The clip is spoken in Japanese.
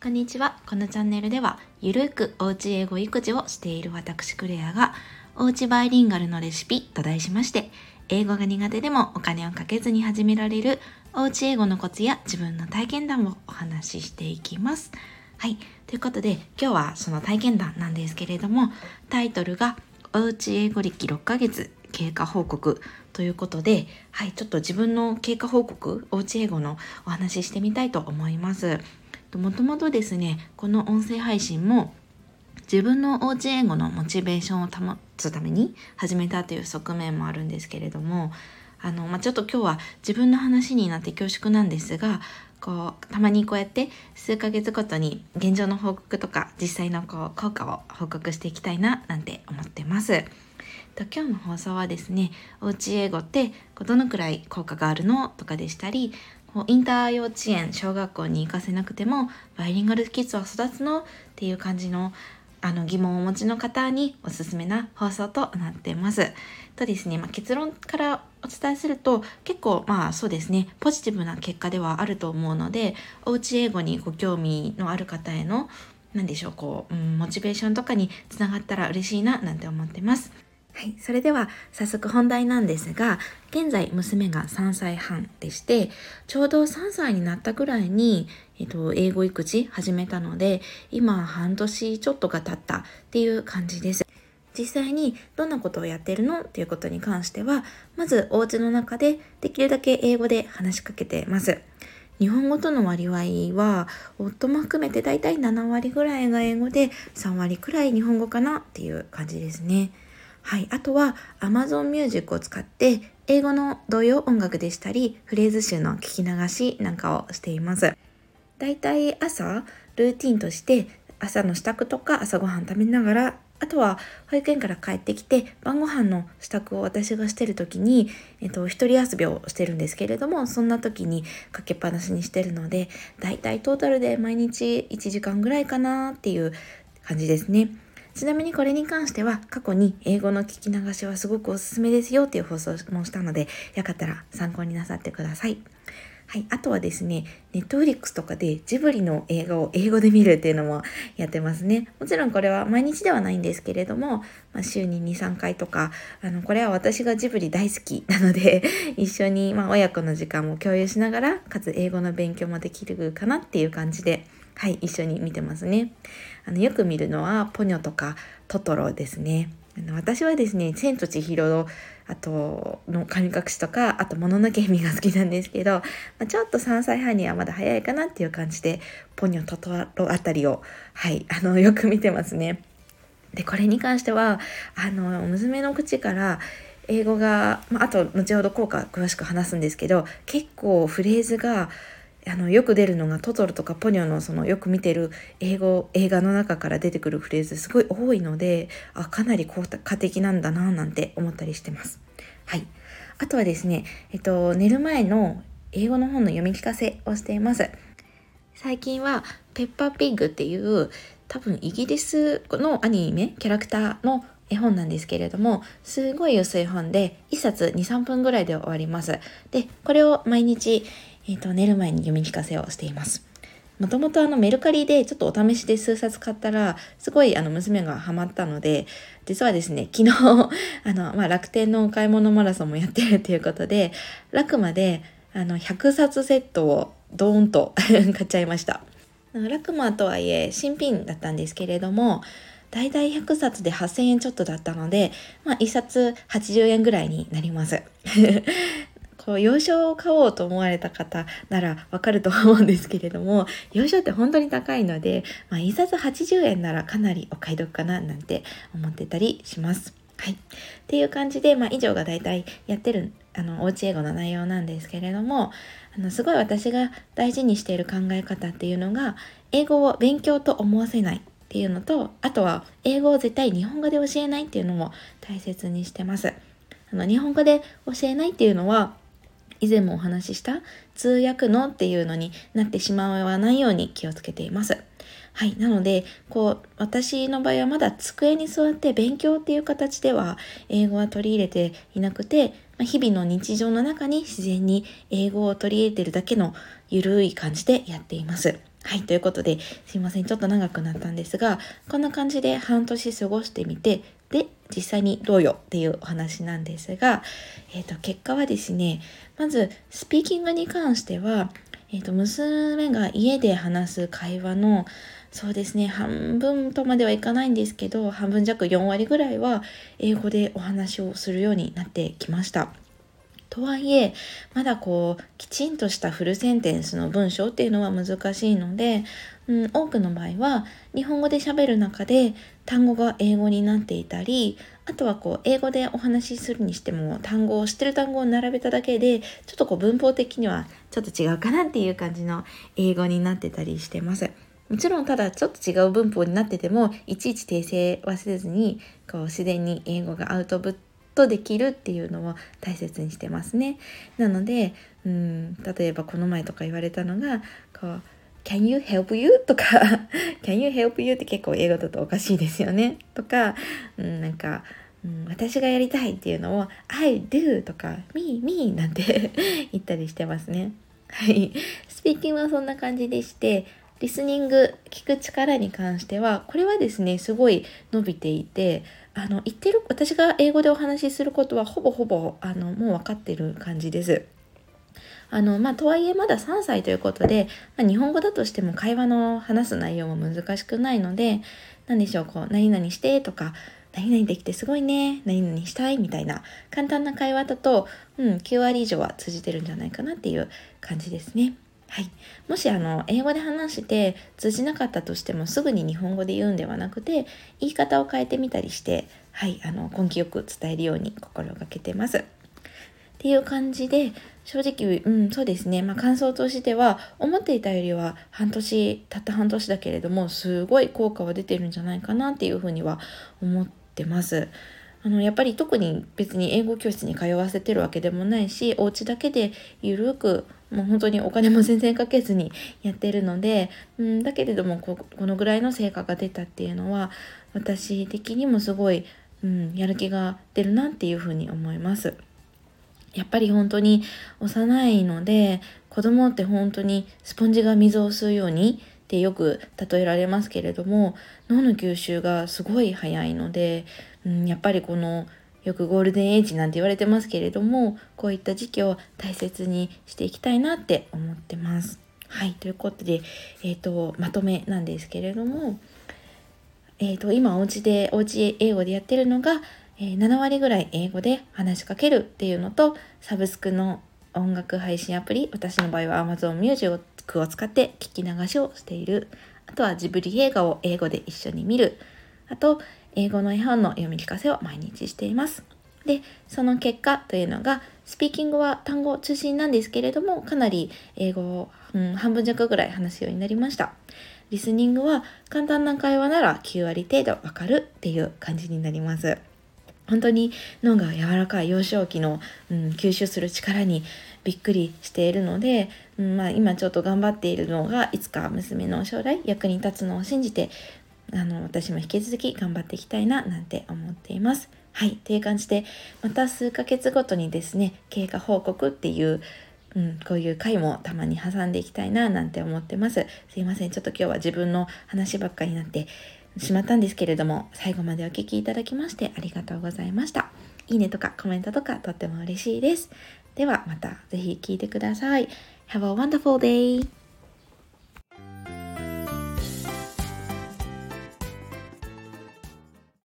こんにちは。このチャンネルでは、ゆるくおうち英語育児をしている私クレアが、おうちバイリンガルのレシピと題しまして、英語が苦手でもお金をかけずに始められるおうち英語のコツや自分の体験談をお話ししていきます。はい。ということで、今日はその体験談なんですけれども、タイトルが、おうち英語歴6ヶ月経過報告ということで、はい、ちょっと自分の経過報告、おうち英語のお話ししてみたいと思います。もともとですねこの音声配信も自分のおうち英語のモチベーションを保つために始めたという側面もあるんですけれどもあの、まあ、ちょっと今日は自分の話になって恐縮なんですがこうたまにこうやって数ヶ月ごとに現状の報告とか実際のこう効果を報告していきたいななんて思ってます。今日の放送はですねおうち英語ってどのくらい効果があるのとかでしたりインター幼稚園小学校に行かせなくてもバイリンガルキッズは育つのっていう感じのあの疑問をお持ちの方におすすめな放送となってます。とですね、まあ、結論からお伝えすると結構まあそうですねポジティブな結果ではあると思うのでおうち英語にご興味のある方への何でしょうこう、うん、モチベーションとかにつながったら嬉しいななんて思ってます。はい、それでは早速本題なんですが、現在娘が3歳半でして、ちょうど3歳になったぐらいに、えっと、英語育児始めたので、今半年ちょっとが経ったっていう感じです。実際にどんなことをやってるのっていうことに関しては、まずお家の中でできるだけ英語で話しかけてます。日本語との割合は夫も含めてだいたい7割ぐらいが英語で3割くらい日本語かなっていう感じですね。はい、あとは Amazon Music を使って英語の童謡音楽でしたりフレーズ集の聞き流しなんかをしています。だいたい朝ルーティンとして朝の支度とか朝ごはん食べながらあとは保育園から帰ってきて晩ご飯の支度を私がしてる時に、えっと、一人遊びをしてるんですけれどもそんな時にかけっぱなしにしてるのでだいたいトータルで毎日1時間ぐらいかなっていう感じですね。ちなみにこれに関しては過去に英語の聞き流しはすごくおすすめですよっていう放送もしたので、よかったら参考になさってください。はい。あとはですね、ネットフリックスとかでジブリの映画を英語で見るっていうのもやってますね。もちろんこれは毎日ではないんですけれども、まあ、週に2、3回とか、あの、これは私がジブリ大好きなので 一緒に、ま、親子の時間も共有しながら、かつ英語の勉強もできるかなっていう感じで、はい、一緒に見てますね。あのよく見るのはポニョとかトトロですね。あの私はですね、千と千尋のあとの神隠しとか、あともののけ姫が好きなんですけど、まあ、ちょっと3歳半にはまだ早いかなっていう感じで、ポニョ、トトロあたりを、はい、あの、よく見てますね。で、これに関しては、あの、娘の口から、英語が、まあ、あと後ほど効果詳しく話すんですけど結構フレーズがあのよく出るのがトトロとかポニョのそのよく見てる英語映画の中から出てくるフレーズすごい多いのであかなり効果的なんだななんて思ったりしてます。はい。あとはですね、えっと、寝る前の英語の本の読み聞かせをしています。最近はペッパーピッグっていう多分イギリスのアニメキャラクターの絵本なんですけれどもすごい薄い本で1冊23分ぐらいで終わりますでこれを毎日えーと、寝る前に読み聞かせをしています。もともとあのメルカリでちょっとお試しで数冊買ったらすごいあの娘がハマったので実はですね昨日 あの、まあ、楽天のお買い物マラソンもやってるっていうことで楽まであの100冊セットをドーンと 買っちゃいました。ラクマとはいえ新品だったんですけれどもだいたい100冊で8000円ちょっとだったので、まあ、1冊80円ぐらいになります。こう洋書を買おうと思われた方ならわかると思うんですけれども洋書って本当に高いので、まあ、印刷80円ならかなりお買い得かななんて思ってたりします。はい。っていう感じで、まあ、以上が大体やってる、あの、おうち英語の内容なんですけれども、あの、すごい私が大事にしている考え方っていうのが、英語を勉強と思わせないっていうのと、あとは、英語を絶対日本語で教えないっていうのも大切にしてます。あの、日本語で教えないっていうのは、以前もお話しした通訳のっていうのになってしまわないように気をつけています。はい。なので、こう、私の場合はまだ机に座って勉強っていう形では英語は取り入れていなくて、ま日々の日常の中に自然に英語を取り入れてるだけのゆるい感じでやっています。はい、ということで、すいません、ちょっと長くなったんですが、こんな感じで半年過ごしてみて、で、実際にどうよっていうお話なんですが、えっ、ー、と、結果はですね、まず、スピーキングに関しては、えっ、ー、と、娘が家で話す会話の、そうですね、半分とまではいかないんですけど、半分弱4割ぐらいは英語でお話をするようになってきました。とはいえまだこうきちんとしたフルセンテンスの文章っていうのは難しいので、うん、多くの場合は日本語で喋る中で単語が英語になっていたりあとはこう英語でお話しするにしても単語を知ってる単語を並べただけでちょっとこう文法的にはちょっと違うかなっていう感じの英語になってたりしてます。もちろんただちょっと違う文法になっててもいちいち訂正はせずにこう自然に英語がアウトプッとできるっていうのを大切にしてますね。なので、うん、例えばこの前とか言われたのが、こう、Can you help you? とか Can you help you? って結構英語だとおかしいですよね。とか、うん、なんか、うん、私がやりたいっていうのを I do とか Me, me なんて 言ったりしてますね。はい。スピーキングはそんな感じでして、リスニング、聞く力に関しては、これはですね、すごい伸びていて、あの言ってる私が英語でお話しすることはほぼほぼあのもう分かってる感じです。あのまあ、とはいえまだ3歳ということで、まあ、日本語だとしても会話の話す内容も難しくないので何でしょうこう何々してとか何々できてすごいね何々したいみたいな簡単な会話だと、うん、9割以上は通じてるんじゃないかなっていう感じですね。はい、もしあの英語で話して通じなかったとしてもすぐに日本語で言うんではなくて言い方を変えてみたりして、はい、あの根気よく伝えるように心がけてます。っていう感じで正直、うん、そうですね、まあ、感想としては思っていたよりは半年たった半年だけれどもすごい効果は出てるんじゃないかなっていうふうには思ってます。あのやっぱり特に別に英語教室に通わせてるわけでもないしお家だけでゆるくもう本当にお金も全然かけずにやってるので、うん、だけれどもこのぐらいの成果が出たっていうのは私的にもすごい、うん、やる気が出るなっていうふうに思います。やっぱり本当に幼いので子供って本当にスポンジが水を吸うようにってよく例えられますけれども脳の吸収がすごい早いので、うん、やっぱりこのよくゴールデンエイジなんて言われてますけれどもこういった時期を大切にしていきたいなって思ってます。はいということで、えーと、まとめなんですけれども、えーと、今お家でお家英語でやってるのが、えー、7割ぐらい英語で話しかけるっていうのとサブスクの音楽配信アプリ私の場合は Amazon Music を使って聞き流しをしているあとはジブリ映画を英語で一緒に見るあと英語の絵本の読み聞かせを毎日しています。で、その結果というのが、スピーキングは単語中心なんですけれども、かなり英語を、うん、半分弱ぐらい話すようになりました。リスニングは簡単な会話なら9割程度わかるっていう感じになります。本当に脳が柔らかい幼少期の、うん、吸収する力にびっくりしているので、うんまあ、今ちょっと頑張っているのがいつか娘の将来役に立つのを信じてあの私も引き続き頑張っていきたいななんて思っています。はい。という感じで、また数ヶ月ごとにですね、経過報告っていう、うん、こういう回もたまに挟んでいきたいななんて思ってます。すいません。ちょっと今日は自分の話ばっかりになってしまったんですけれども、最後までお聴きいただきましてありがとうございました。いいねとかコメントとかとっても嬉しいです。ではまたぜひ聴いてください。Have a wonderful day!